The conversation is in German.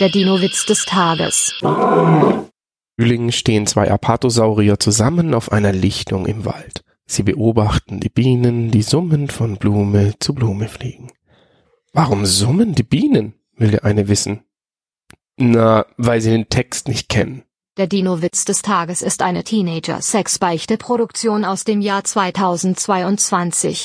Der Dino-Witz des Tages. Frühling stehen zwei Apatosaurier zusammen auf einer Lichtung im Wald. Sie beobachten die Bienen, die summend von Blume zu Blume fliegen. Warum summen die Bienen? will der eine wissen. Na, weil sie den Text nicht kennen. Der Dino-Witz des Tages ist eine Teenager-Sex-Beichte-Produktion aus dem Jahr 2022.